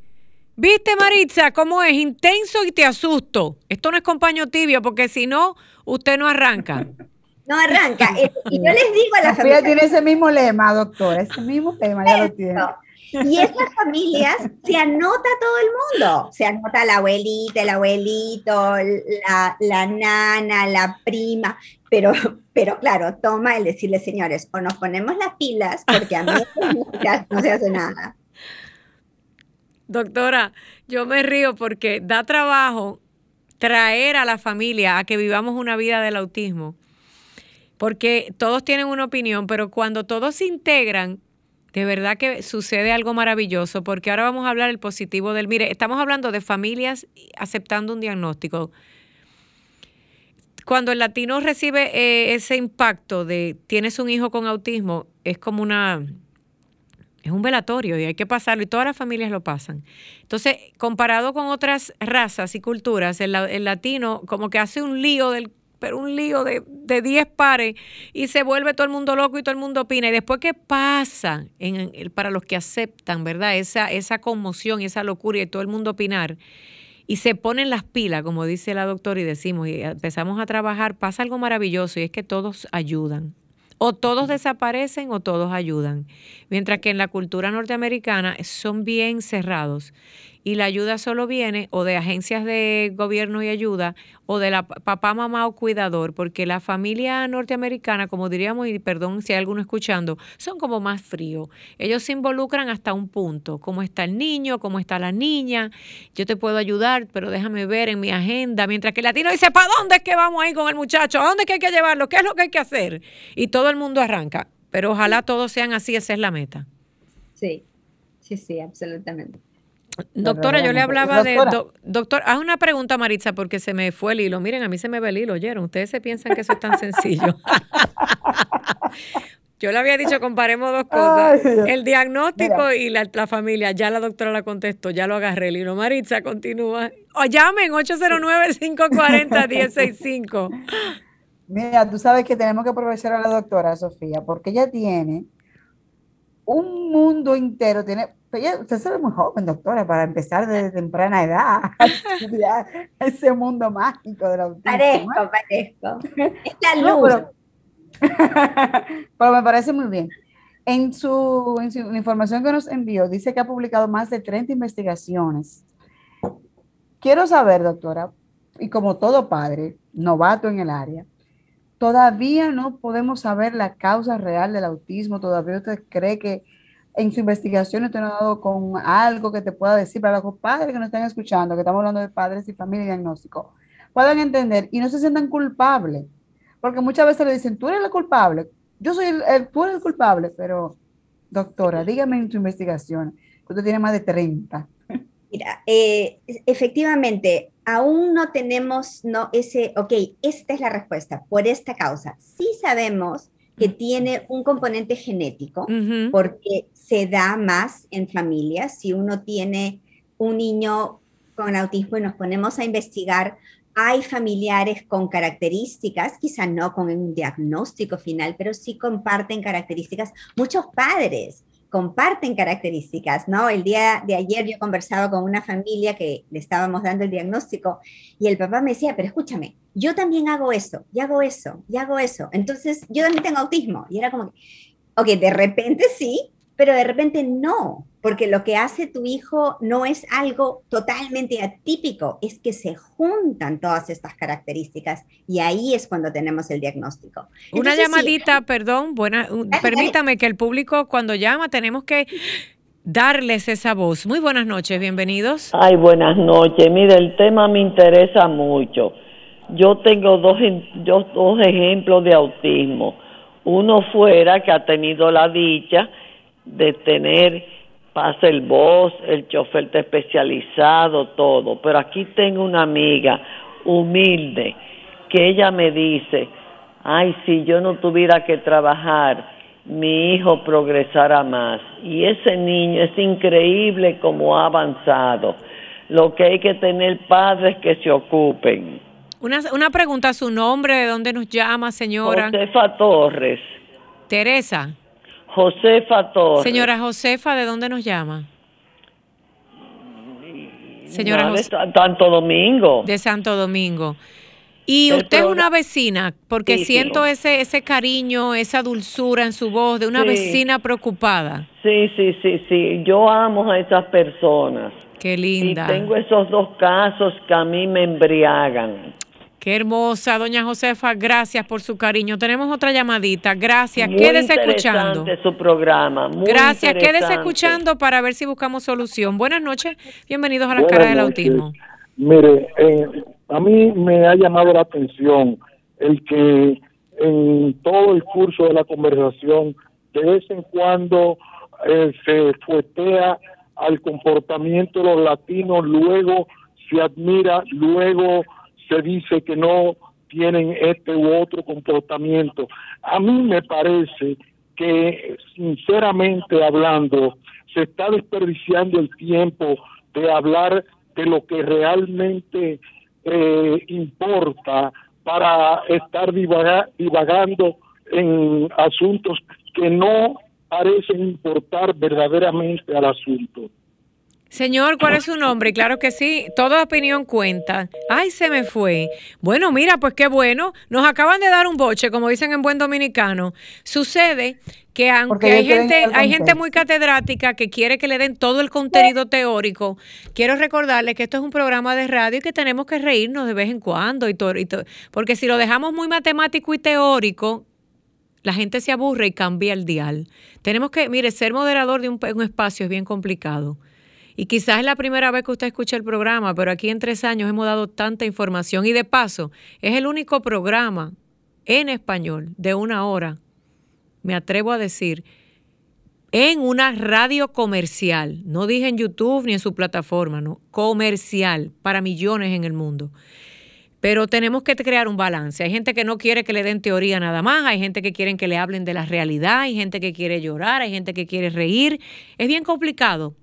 ¿Viste, Maritza, cómo es intenso y te asusto? Esto no es compaño tibio, porque si no, usted no arranca. *laughs* no arranca. Y yo les digo a la familia. tiene ese mismo lema, doctora, ese mismo lema, ya lo tiene. Y esas familias se anota todo el mundo. Se anota la abuelita, el abuelito, la, la nana, la prima. Pero, pero claro, toma el decirle, señores, o nos ponemos las pilas, porque a mí *laughs* no se hace nada. Doctora, yo me río porque da trabajo traer a la familia a que vivamos una vida del autismo porque todos tienen una opinión, pero cuando todos se integran, de verdad que sucede algo maravilloso, porque ahora vamos a hablar el positivo del, mire, estamos hablando de familias aceptando un diagnóstico. Cuando el latino recibe eh, ese impacto de tienes un hijo con autismo, es como una, es un velatorio y hay que pasarlo y todas las familias lo pasan. Entonces, comparado con otras razas y culturas, el, el latino como que hace un lío del pero un lío de 10 pares y se vuelve todo el mundo loco y todo el mundo opina. Y después, ¿qué pasa en, para los que aceptan, verdad? Esa, esa conmoción y esa locura y todo el mundo opinar. Y se ponen las pilas, como dice la doctora, y decimos, y empezamos a trabajar, pasa algo maravilloso y es que todos ayudan. O todos desaparecen o todos ayudan. Mientras que en la cultura norteamericana son bien cerrados y la ayuda solo viene o de agencias de gobierno y ayuda o de la papá, mamá o cuidador, porque la familia norteamericana, como diríamos, y perdón si hay alguno escuchando, son como más fríos. Ellos se involucran hasta un punto, cómo está el niño, cómo está la niña, yo te puedo ayudar, pero déjame ver en mi agenda, mientras que el latino dice, ¿para dónde es que vamos ahí con el muchacho? ¿A dónde es que hay que llevarlo? ¿Qué es lo que hay que hacer? Y todo el mundo arranca, pero ojalá todos sean así, esa es la meta. Sí, sí, sí, absolutamente. Doctora, yo le hablaba de... doctor, haz una pregunta, Maritza, porque se me fue el hilo. Miren, a mí se me ve el hilo, ¿oyeron? Ustedes se piensan que eso es tan *laughs* sencillo. *laughs* yo le había dicho, comparemos dos cosas. el diagnóstico y la, familia. Ya la doctora la contestó, ya lo agarré el hilo. Maritza, continúa. O llamen 809-540-1065. Mira, tú sabes que tenemos que aprovechar a la doctora Sofía, porque ella tiene un mundo entero, tiene usted se ve muy joven, doctora, para empezar desde temprana edad a estudiar *laughs* ese mundo mágico de la autismo. Parezco, parezco. Es la *laughs* luz. *laughs* pero, me parece muy bien. En su, en su información que nos envió, dice que ha publicado más de 30 investigaciones. Quiero saber, doctora, y como todo padre, novato en el área, todavía no podemos saber la causa real del autismo, todavía usted cree que en su investigación usted nos ha dado con algo que te pueda decir para los padres que nos están escuchando, que estamos hablando de padres y familia y diagnóstico, puedan entender y no se sientan culpables, porque muchas veces le dicen, tú eres el culpable, yo soy el, tú eres el culpable, pero doctora, dígame en su investigación, que usted tiene más de 30. Mira, eh, efectivamente, aún no tenemos no, ese, ok, esta es la respuesta, por esta causa. Sí sabemos que tiene un componente genético, porque se da más en familias. Si uno tiene un niño con autismo y nos ponemos a investigar, hay familiares con características, quizá no con un diagnóstico final, pero sí comparten características. Muchos padres comparten características, ¿no? El día de ayer yo conversaba con una familia que le estábamos dando el diagnóstico y el papá me decía, pero escúchame, yo también hago eso, y hago eso, y hago eso. Entonces, yo también tengo autismo. Y era como que, ok, de repente sí, pero de repente no, porque lo que hace tu hijo no es algo totalmente atípico, es que se juntan todas estas características y ahí es cuando tenemos el diagnóstico. Una llamadita, perdón, buena, permítame que el público cuando llama tenemos que darles esa voz. Muy buenas noches, bienvenidos. Ay, buenas noches. Mire, el tema me interesa mucho. Yo tengo dos, dos ejemplos de autismo. Uno fuera que ha tenido la dicha de tener pase el voz, el chofer especializado, todo. Pero aquí tengo una amiga humilde que ella me dice, ay, si yo no tuviera que trabajar, mi hijo progresara más. Y ese niño es increíble como ha avanzado. Lo que hay que tener padres que se ocupen. Una, una pregunta, su nombre, de dónde nos llama, señora. Josefa Torres. Teresa. Josefa Torres. Señora Josefa, ¿de dónde nos llama? Señora de Santo Domingo. De Santo Domingo. Y usted es una vecina, porque siento ese ese cariño, esa dulzura en su voz de una vecina preocupada. Sí, sí, sí, sí. Yo amo a esas personas. Qué linda. Y tengo esos dos casos que a mí me embriagan. Qué hermosa, doña Josefa, gracias por su cariño. Tenemos otra llamadita, gracias. Muy quédese escuchando. su programa. Muy gracias, quédese escuchando para ver si buscamos solución. Buenas noches, bienvenidos a la cara del autismo. Mire, eh, a mí me ha llamado la atención el que en todo el curso de la conversación, de vez en cuando eh, se fuetea al comportamiento de los latinos, luego se admira, luego se dice que no tienen este u otro comportamiento. A mí me parece que, sinceramente hablando, se está desperdiciando el tiempo de hablar de lo que realmente eh, importa para estar divagando en asuntos que no parecen importar verdaderamente al asunto. Señor, ¿cuál es su nombre? Claro que sí, toda opinión cuenta. Ay, se me fue. Bueno, mira, pues qué bueno. Nos acaban de dar un boche, como dicen en buen dominicano. Sucede que aunque hay gente, hay gente muy catedrática que quiere que le den todo el contenido teórico, quiero recordarles que esto es un programa de radio y que tenemos que reírnos de vez en cuando. Y, todo, porque si lo dejamos muy matemático y teórico, la gente se aburre y cambia el dial. Tenemos que, mire, ser moderador de un, un espacio es bien complicado. Y quizás es la primera vez que usted escucha el programa, pero aquí en tres años hemos dado tanta información. Y de paso, es el único programa en español de una hora, me atrevo a decir, en una radio comercial. No dije en YouTube ni en su plataforma, no, comercial para millones en el mundo. Pero tenemos que crear un balance. Hay gente que no quiere que le den teoría nada más, hay gente que quiere que le hablen de la realidad, hay gente que quiere llorar, hay gente que quiere reír. Es bien complicado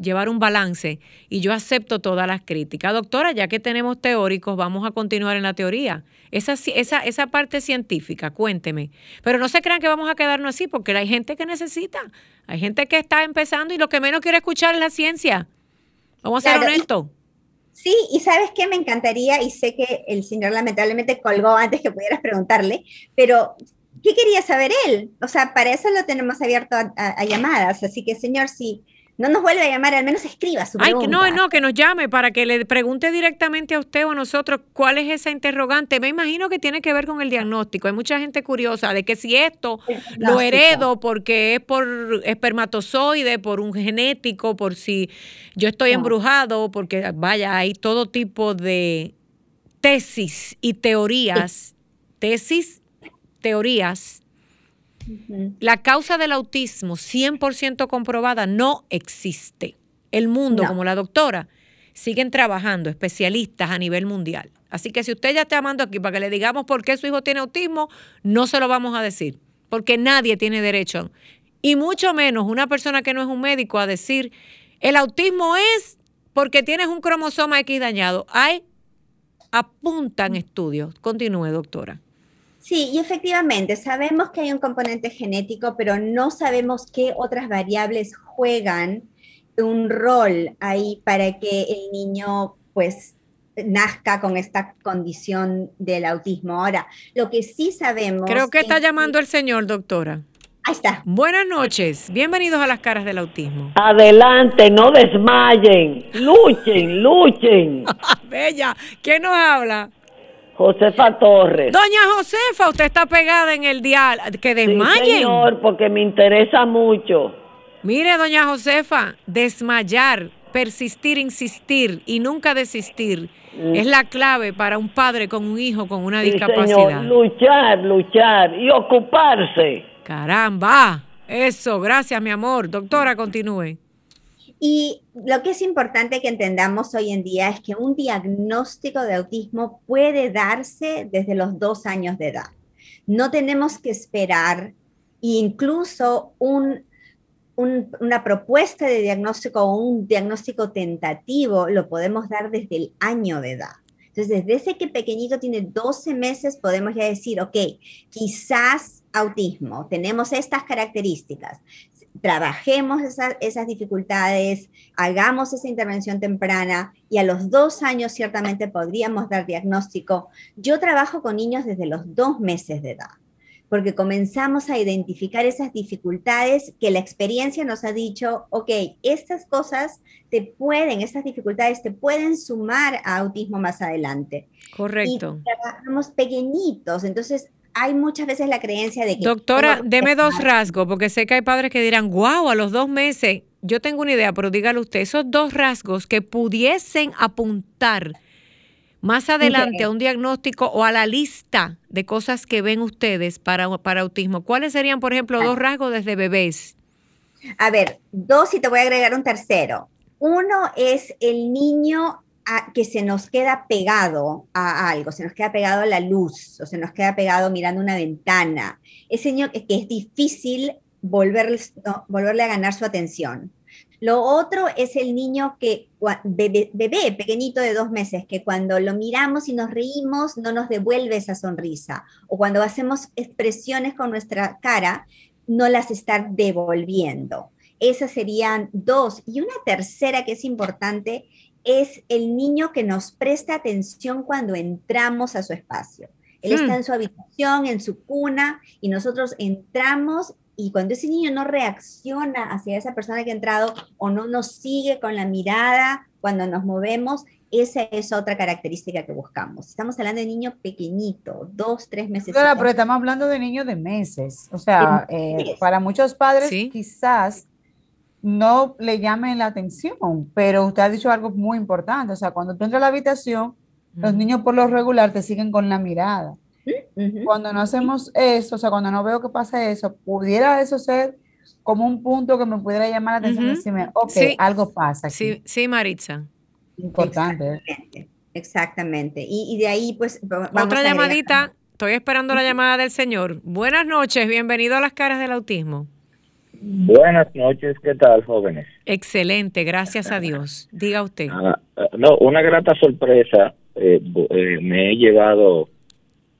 llevar un balance y yo acepto todas las críticas. Doctora, ya que tenemos teóricos, vamos a continuar en la teoría. Esa, esa, esa parte científica, cuénteme. Pero no se crean que vamos a quedarnos así, porque hay gente que necesita, hay gente que está empezando y lo que menos quiere escuchar es la ciencia. Vamos a ser honestos. Sí, y sabes qué me encantaría, y sé que el señor lamentablemente colgó antes que pudieras preguntarle, pero ¿qué quería saber él? O sea, para eso lo tenemos abierto a, llamadas, así que señor, si no nos vuelve a llamar, al menos escriba su pregunta. Ay, no, no, que nos llame para que le pregunte directamente a usted o a nosotros cuál es esa interrogante. Me imagino que tiene que ver con el diagnóstico. Hay mucha gente curiosa de que si esto lo heredo porque es por espermatozoide, por un genético, por si yo estoy embrujado, porque vaya, hay todo tipo de tesis y teorías, tesis, teorías la causa del autismo 100% comprobada no existe. El mundo, como la doctora, siguen trabajando especialistas a nivel mundial. Así que si usted ya está llamando aquí para que le digamos por qué su hijo tiene autismo, no se lo vamos a decir, porque nadie tiene derecho, y mucho menos una persona que no es un médico, a decir, el autismo es porque tienes un cromosoma X dañado. Hay, apuntan estudios. Continúe, doctora. Sí, y efectivamente, sabemos que hay un componente genético, pero no sabemos qué otras variables juegan un rol ahí para que el niño pues nazca con esta condición del autismo. Ahora, lo que sí sabemos... Creo que está llamando el señor, doctora. Ahí está. Buenas noches, bienvenidos a las caras del autismo. Adelante, no desmayen, luchen, luchen. *laughs* Bella, ¿quién nos habla? Josefa Torres. Doña Josefa, usted está pegada en el dial. Que desmayen. Sí, señor, porque me interesa mucho. Mire, doña Josefa, desmayar, persistir, insistir y nunca desistir Mm. es la clave para un padre con un hijo con una Sí, discapacidad. señor, luchar, luchar y ocuparse. Caramba, eso, gracias mi amor. Doctora, continúe. Y lo que es importante que entendamos hoy en día es que un diagnóstico de autismo puede darse desde los dos años de edad. No tenemos que esperar incluso un, un- una propuesta de diagnóstico o un diagnóstico tentativo lo podemos dar desde el año de edad. Entonces, desde que pequeñito tiene 12 meses, podemos ya decir, ok, quizás autismo, tenemos estas características, trabajemos esa- esas dificultades, hagamos esa intervención temprana y a los dos años ciertamente podríamos dar diagnóstico. Yo trabajo con niños desde los dos meses de edad porque comenzamos a identificar esas dificultades que la experiencia nos ha dicho, ok, estas cosas te pueden, estas dificultades te pueden sumar a autismo más adelante. Correcto. Y trabajamos pequeñitos, entonces hay muchas veces la creencia de que... Doctora, deme dos rasgos, porque sé que hay padres que dirán, wow, a los dos meses, yo tengo una idea, pero dígale usted, esos dos rasgos que pudiesen apuntar más adelante a un diagnóstico o a la lista de cosas que ven ustedes para, para autismo, ¿cuáles serían, por ejemplo, dos rasgos desde bebés? A ver, dos y te voy a agregar un tercero. Uno es el niño a- que se nos queda pegado a algo, se nos queda pegado a la luz o se nos queda pegado mirando una ventana. Ese niño que que es difícil volverle, no, volverle a ganar su atención. Lo otro es el niño que, bebé, bebé pequeñito de dos meses, que cuando lo miramos y nos reímos no nos devuelve esa sonrisa. O cuando hacemos expresiones con nuestra cara, no las está devolviendo. Esas serían dos. Y una tercera que es importante es el niño que nos presta atención cuando entramos a su espacio. Él Hmm. está en su habitación, en su cuna, y nosotros entramos y cuando ese niño no reacciona hacia esa persona que ha entrado o no nos sigue con la mirada cuando nos movemos, esa es otra característica que buscamos. Estamos hablando de niño pequeñito, dos, tres meses. Doctora, pero estamos hablando de niños de meses. O sea, eh, para muchos padres Sí. quizás no le llamen la atención, pero usted ha dicho algo muy importante. O sea, cuando tú entras a la habitación, los niños por lo regular te siguen con la mirada. Cuando no hacemos eso, o sea, cuando no veo que pasa eso, pudiera eso ser como un punto que me pudiera llamar la atención y Ujú. decirme, ok, Sí. algo pasa aquí. Sí, sí, Maritza. Importante. ¿eh? Exactamente, exactamente. Y, y de ahí, pues, vamos Otra a llamadita, estoy esperando la llamada del señor. Buenas noches, bienvenido a las caras del autismo. Buenas noches, ¿qué tal, jóvenes? Excelente, gracias a Dios. Diga usted. Ah, ah, no, una grata sorpresa eh, eh, me he llevado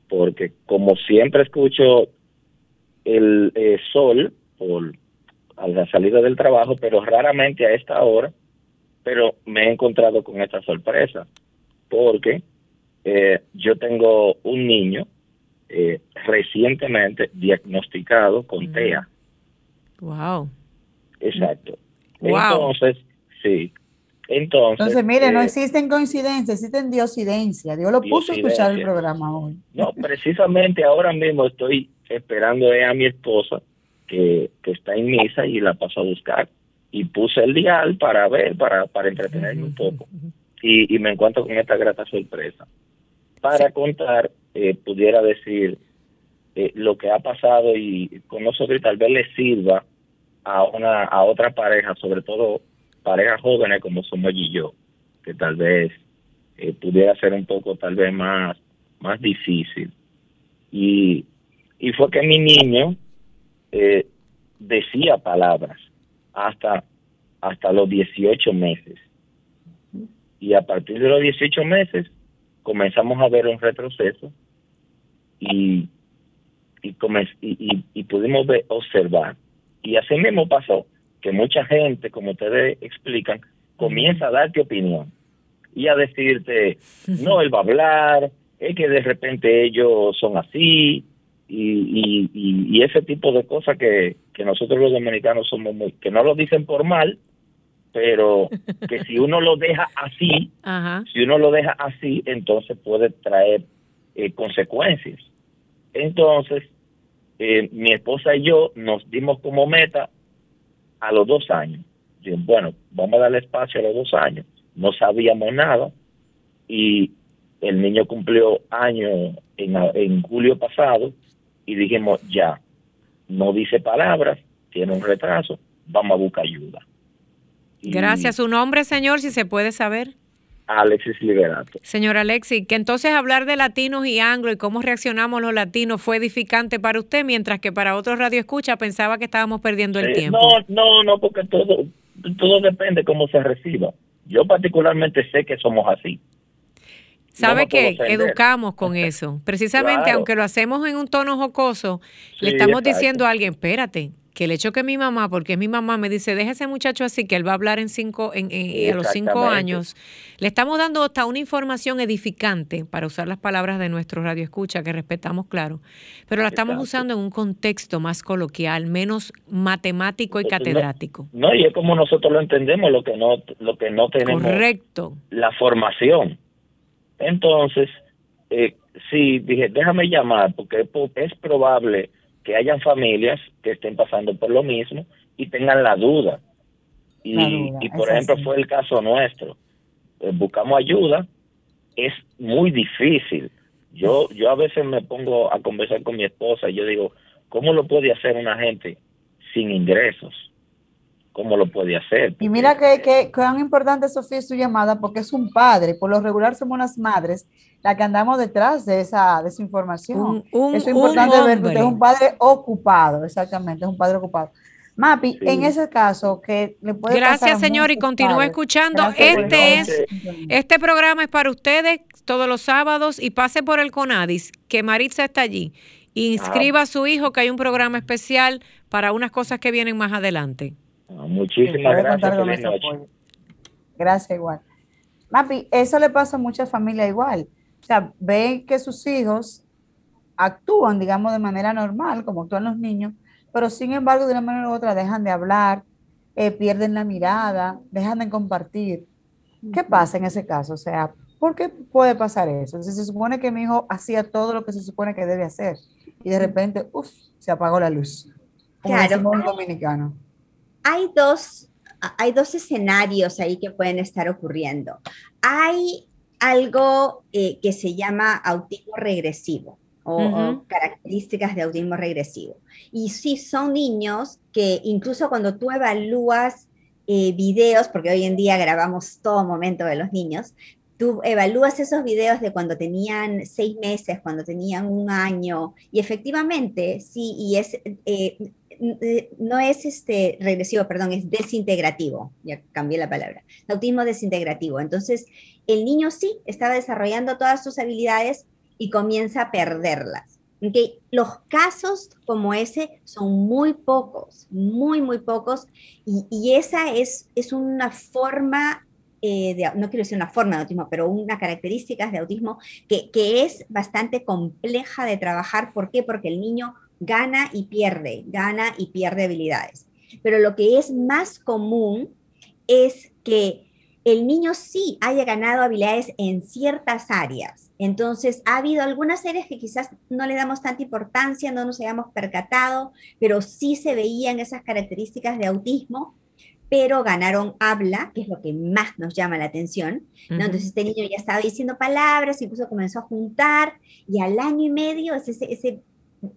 porque como siempre escucho el eh, sol por a la salida del trabajo, pero raramente a esta hora, pero me he encontrado con esta sorpresa porque eh, yo tengo un niño eh, recientemente diagnosticado con Mm. TEA. Wow. Exacto. Wow. Entonces, sí. Entonces, Entonces, mire, no eh, existen coincidencias, existen diosidencias. Dios lo puso a escuchar el programa hoy. no, precisamente ahora mismo estoy esperando a mi esposa que, que está en misa y la paso a buscar. Y puse el dial para ver, para, para entretenerme un poco. Y, y me encuentro con esta grata sorpresa. Para contar, eh, pudiera decir eh, lo que ha pasado y con nosotros y tal vez le sirva a una a otra pareja, sobre todo parejas jóvenes como somos y yo, que tal vez eh, pudiera ser un poco tal vez más más difícil. Y, y fue que mi niño eh, decía palabras hasta hasta los 18 meses. Y a partir de los 18 meses comenzamos a ver un retroceso y y, y, y- pudimos ver, observar. Y así mismo pasó, que mucha gente, como ustedes explican, comienza a darte opinión y a decirte, no, él va a hablar, es que de repente ellos son así, y, y, y, y ese tipo de cosas que, que nosotros los dominicanos somos muy, que no lo dicen por mal, pero *laughs* que si uno lo deja así, Ajá. si uno lo deja así, entonces puede traer eh, consecuencias. Entonces, eh, mi esposa y yo nos dimos como meta a los dos años. Bueno, vamos a darle espacio a los dos años. No sabíamos nada y el niño cumplió años en, en julio pasado y dijimos, ya, no dice palabras, tiene un retraso, vamos a buscar ayuda. Gracias. ¿Su nombre, señor, si se puede saber? Alexis Liberato. Señor Alexis, que entonces hablar de latinos y anglo y cómo reaccionamos los latinos fue edificante para usted, mientras que para otros escucha pensaba que estábamos perdiendo el tiempo. No, no, no, porque todo, todo depende cómo se reciba. Yo particularmente sé que somos así. ¿Sabe que Educamos con *laughs* eso. Precisamente, aunque lo hacemos en un tono jocoso, le estamos diciendo a alguien, espérate, que el hecho que mi mamá, porque es mi mamá, me dice, deja ese muchacho así, que él va a hablar en cinco, en, a los cinco años, le estamos dando hasta una información edificante, para usar las palabras de nuestro radio escucha, que respetamos, claro, pero la estamos usando en un contexto más coloquial, menos matemático y catedrático. No, y es como nosotros lo entendemos, lo que no, lo que no tenemos. Correcto. La formación. Entonces, eh, sí, dije, déjame llamar, porque es probable que hayan familias que estén pasando por lo mismo y tengan la duda. Y, y por ejemplo, fue el caso nuestro. Eh, buscamos ayuda, es muy difícil. Yo, yo a veces me pongo a conversar con mi esposa y yo digo, ¿cómo lo puede hacer una gente sin ingresos? ¿Cómo lo puede hacer? Y mira que, que, tan importante, Sofía, es su llamada porque es un padre. Por lo regular somos las madres la que andamos detrás de esa, de esa información. es importante ver que es un padre ocupado, exactamente, es un padre ocupado. Mapi, en ese caso, que le puede Gracias, señor, y continúe escuchando. este es, este programa es para ustedes todos los sábados y pase por el CONADIS, que Maritza está allí. Inscriba a su hijo que hay un programa especial para unas cosas que vienen más adelante. Ah, muchísimas gracias. Gracias igual. Mapi, eso le pasa a muchas familias igual. O sea, ven que sus hijos actúan, digamos, de manera normal, como actúan los niños, pero sin embargo, de una manera u otra dejan de hablar, eh, pierden la mirada, dejan de compartir. ¿Qué pasa en ese caso? O sea, ¿por qué puede pasar eso? Si se supone que mi hijo hacía todo lo que se supone que debe hacer y de repente, uff, se apagó la luz. claro. dominicano. Hay dos, hay dos escenarios ahí que pueden estar ocurriendo. Hay algo eh, que se llama autismo regresivo o, características de autismo regresivo. Y sí, son niños que incluso cuando tú evalúas eh, videos, porque hoy en día grabamos todo momento de los niños, tú evalúas esos videos de cuando tenían seis meses, cuando tenían un año, y efectivamente, sí, y es, eh, no es este regresivo, perdón, es desintegrativo, ya cambié la palabra, autismo desintegrativo. Entonces, el niño sí estaba desarrollando todas sus habilidades y comienza a perderlas. ¿okay? Los casos como ese son muy pocos, muy, muy pocos, y, esa es, es una forma eh, de, no quiero decir una forma de autismo, pero una característica de autismo que, que, es bastante compleja de trabajar. ¿Por qué? Porque el niño gana y pierde, gana y pierde habilidades. Pero lo que es más común es que el niño sí haya ganado habilidades en ciertas áreas. Entonces, ha habido algunas áreas que quizás no le damos tanta importancia, no nos hayamos percatado, pero sí se veían esas características de autismo, pero ganaron habla, que es lo que más nos llama la atención. Entonces, este niño ya estaba diciendo palabras, incluso comenzó a juntar, y al año y medio, ese, ese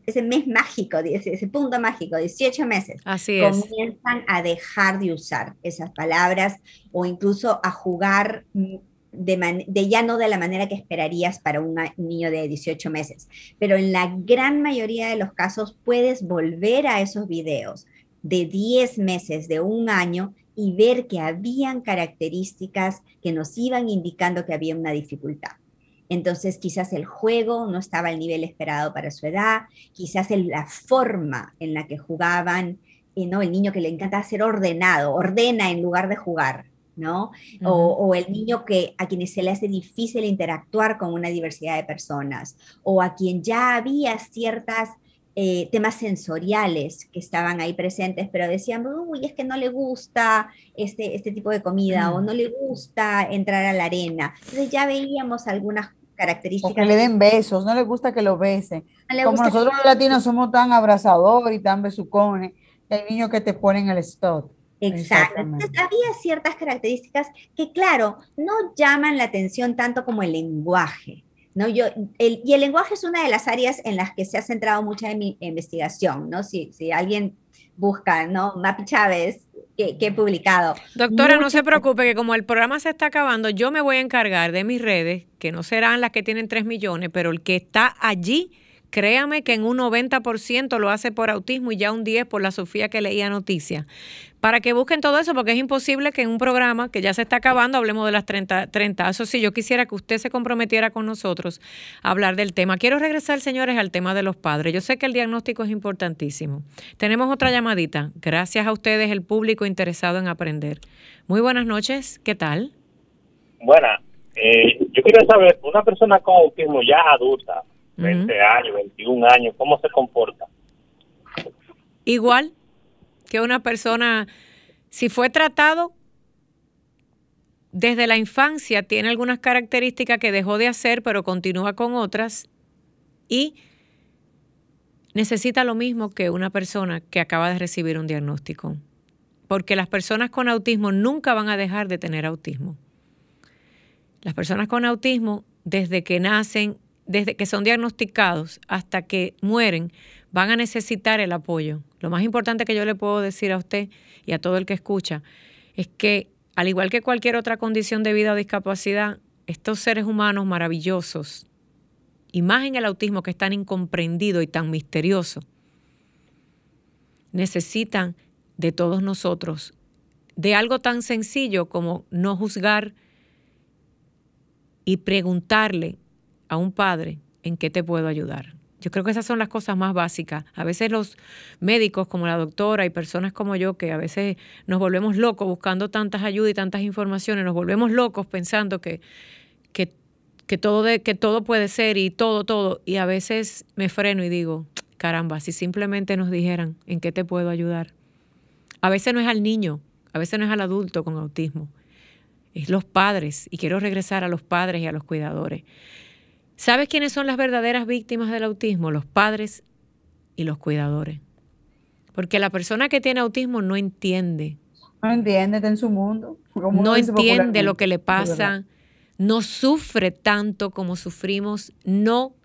ese mes mágico, ese, punto mágico, 18 meses, comienzan a dejar de usar esas palabras o incluso a jugar de, de, ya no de la manera que esperarías para un niño de 18 meses. Pero en la gran mayoría de los casos puedes volver a esos videos de 10 meses, de un año, y ver que habían características que nos iban indicando que había una dificultad. Entonces quizás el juego no estaba al nivel esperado para su edad, quizás la forma en la que jugaban, eh, ¿no? El niño que le encanta ser ordenado, ordena en lugar de jugar, ¿no? o, el niño que a quienes se le hace difícil interactuar con una diversidad de personas, o a quien ya había ciertas eh, temas sensoriales que estaban ahí presentes, pero decían, uy, es que no le gusta este, este tipo de comida, o no le gusta entrar a la arena. Entonces ya veíamos algunas características. O que le den besos, no le gusta que lo besen. Como nosotros los latinos somos tan abrazadores y tan besucones, El niño que te pone en el stop. Exacto. Entonces, había ciertas características que, claro, no llaman la atención tanto como el lenguaje. ¿no? Yo, el, y el lenguaje es una de las áreas en las que se ha centrado mucha mi investigación. ¿no? Si, si alguien busca, ¿no? Mapi Chávez, que, he publicado. Doctora, no se preocupe, que como el programa se está acabando, yo me voy a encargar de mis redes, que no serán las que tienen 3 millones, pero el que está allí Créame que en un 90% lo hace por autismo y ya un 10% por la Sofía que leía noticias. Para que busquen todo eso, porque es imposible que en un programa que ya se está acabando hablemos de las 30, 30. Eso sí, yo quisiera que usted se comprometiera con nosotros a hablar del tema. Quiero regresar, señores, al tema de los padres. Yo sé que el diagnóstico es importantísimo. Tenemos otra llamadita. Gracias a ustedes, el público interesado en aprender. Muy buenas noches. ¿Qué tal? Buenas. Eh, yo quiero saber, una persona con autismo ya adulta, 20 años, 21 años, ¿cómo se comporta? Igual que una persona, si fue tratado desde la infancia, tiene algunas características que dejó de hacer, pero continúa con otras y necesita lo mismo que una persona que acaba de recibir un diagnóstico. Porque las personas con autismo nunca van a dejar de tener autismo. Las personas con autismo, desde que nacen, desde que son diagnosticados hasta que mueren, van a necesitar el apoyo. Lo más importante que yo le puedo decir a usted y a todo el que escucha es que, al igual que cualquier otra condición de vida o discapacidad, estos seres humanos maravillosos, y más en el autismo que es tan incomprendido y tan misterioso, necesitan de todos nosotros, de algo tan sencillo como no juzgar y preguntarle a un padre, ¿en qué te puedo ayudar? Yo creo que esas son las cosas más básicas. A veces los médicos como la doctora y personas como yo que a veces nos volvemos locos buscando tantas ayudas y tantas informaciones, nos volvemos locos pensando que, que, todo, de, que todo puede ser y todo, todo. Y a veces me freno y digo, caramba, si simplemente nos dijeran en qué te puedo ayudar. A veces no es al niño, a veces no es al adulto con autismo, es los padres. Y quiero regresar a los padres y a los cuidadores. ¿Sabes quiénes son las verdaderas víctimas del autismo? Los padres y los cuidadores. Porque la persona que tiene autismo no entiende. No entiende, está en su mundo. No entiende lo que le pasa, no sufre tanto como sufrimos, no,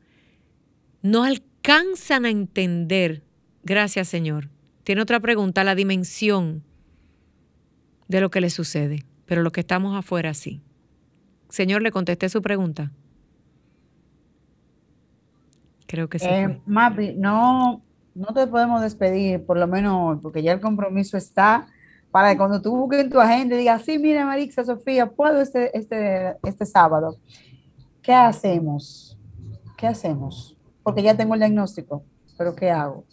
no alcanzan a entender. Gracias, Señor. Tiene otra pregunta, la dimensión de lo que le sucede, pero los que estamos afuera sí. Señor, le contesté su pregunta. Creo que sí. Eh, Mapi, no, no te podemos despedir, por lo menos, porque ya el compromiso está para que cuando tú busques en tu agenda y digas, sí, mira, Marixa, Sofía, puedo este, este, este sábado. ¿Qué hacemos? ¿Qué hacemos? Porque ya tengo el diagnóstico, pero ¿qué hago?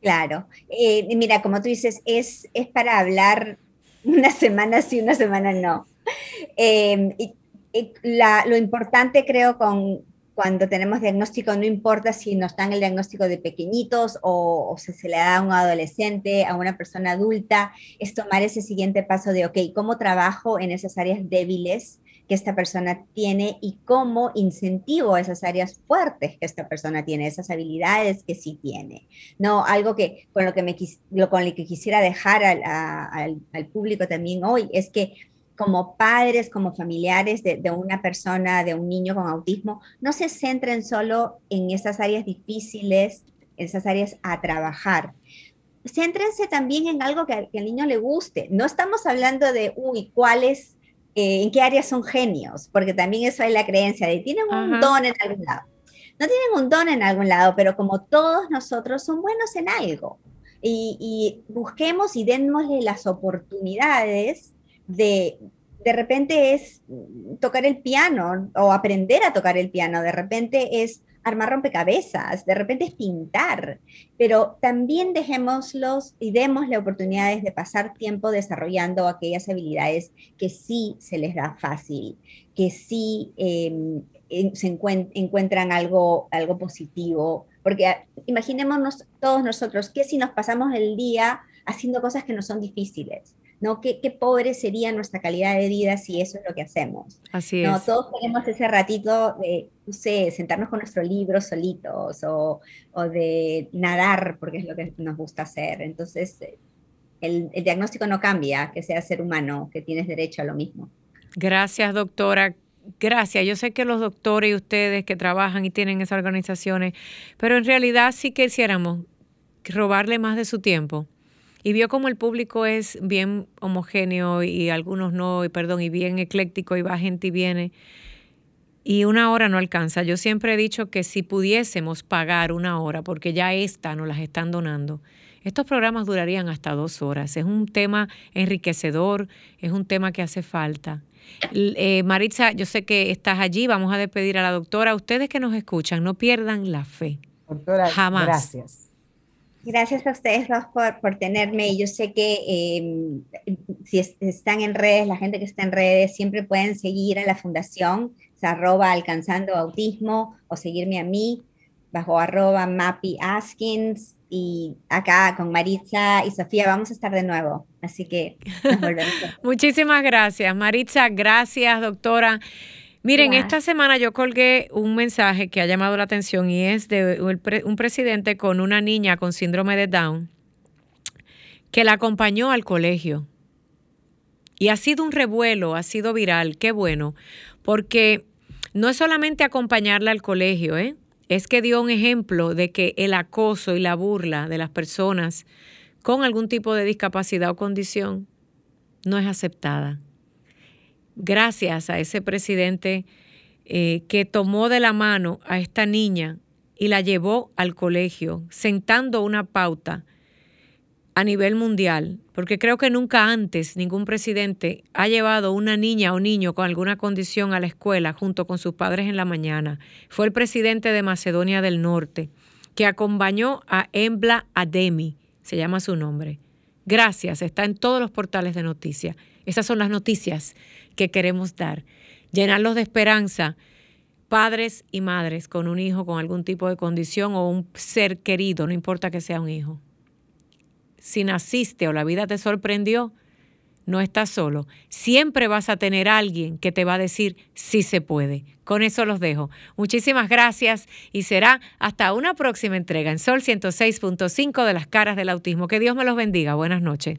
Claro. Eh, mira, como tú dices, es, es para hablar una semana sí, una semana no. Eh, lo importante creo con, cuando tenemos diagnóstico, no importa si nos dan el diagnóstico de pequeñitos o, si se le da a un adolescente, a una persona adulta, es tomar ese siguiente paso de, ok, ¿cómo trabajo en esas áreas débiles que esta persona tiene y cómo incentivo esas áreas fuertes que esta persona tiene, esas habilidades que sí tiene? No, algo que con lo que, me, con lo que quisiera dejar al, al público también hoy es que como padres, como familiares de, una persona, de un niño con autismo, no se centren solo en esas áreas difíciles, en esas áreas a trabajar. Céntrense también en algo que, al niño le guste. No estamos hablando de, uy, cuáles, eh, en qué áreas son genios, porque también eso es la creencia de tienen un don en algún lado. No tienen un don en algún lado, pero como todos nosotros son buenos en algo. Y, y busquemos y démosle las oportunidades de, de repente es tocar el piano o aprender a tocar el piano, de repente es armar rompecabezas, de repente es pintar, pero también dejémoslos y démosle oportunidades de pasar tiempo desarrollando aquellas habilidades que sí se les da fácil, que sí em, se encuentran algo, algo positivo, porque imaginémonos todos nosotros que si nos pasamos el día haciendo cosas que no son difíciles, ¿no? Qué, qué, pobre sería nuestra calidad de vida si eso es lo que hacemos. Así ¿no? Todos tenemos ese ratito de no sé, sentarnos con nuestro libro solitos o, o de nadar, porque es lo que nos gusta hacer. Entonces, el, el diagnóstico no cambia, que sea ser humano, que tienes derecho a lo mismo. Gracias, doctora gracias. Yo sé que los doctores y ustedes que trabajan y tienen esas organizaciones, pero en realidad sí que quisiéramos robarle más de su tiempo. Y vio como el público es bien homogéneo y algunos no, y perdón, y bien ecléctico y va gente y viene. Y una hora no alcanza. Yo siempre he dicho que si pudiésemos pagar una hora, porque ya esta nos las están donando, estos programas durarían hasta dos horas. Es un tema enriquecedor, es un tema que hace falta. Eh, Maritza, yo sé que estás allí, vamos a despedir a la doctora. Ustedes que nos escuchan, no pierdan la fe. Doctora, Jamás. gracias. Gracias a ustedes dos por, por tenerme. Yo sé que em, si están en redes, la gente que está en redes, siempre pueden seguir a la fundación, es arroba alcanzando autismo, o seguirme a mí bajo arroba Mappy y acá con Maritza y Sofía vamos a estar de nuevo. Así que nos volvemos. *laughs* Muchísimas gracias, Maritza. Gracias, doctora. Miren, esta semana yo colgué un mensaje que ha llamado la atención y es de un presidente con una niña con síndrome de Down que la acompañó al colegio. Y ha sido un revuelo, ha sido viral, qué bueno, porque no es solamente acompañarla al colegio, ¿eh? es que dio un ejemplo de que el acoso y la burla de las personas con algún tipo de discapacidad o condición no es aceptada. Gracias a ese presidente eh, que tomó de la mano a esta niña y la llevó al colegio, sentando una pauta a nivel mundial, porque creo que nunca antes ningún presidente ha llevado una niña o niño con alguna condición a la escuela junto con sus padres en la mañana. Fue el presidente de Macedonia del Norte, que acompañó a Embla Ademi, se llama su nombre. Gracias, está en todos los portales de noticias. Esas son las noticias que queremos dar. Llenarlos de esperanza, padres y madres con un hijo con algún tipo de condición o un ser querido, no importa que sea un hijo si naciste o la vida te sorprendió, no estás solo. Siempre vas a tener alguien que te va a decir sí se puede. Con eso los dejo. Muchísimas gracias y será hasta una próxima entrega en Sol 106.5 de las caras del autismo. Que Dios me los bendiga. Buenas noches.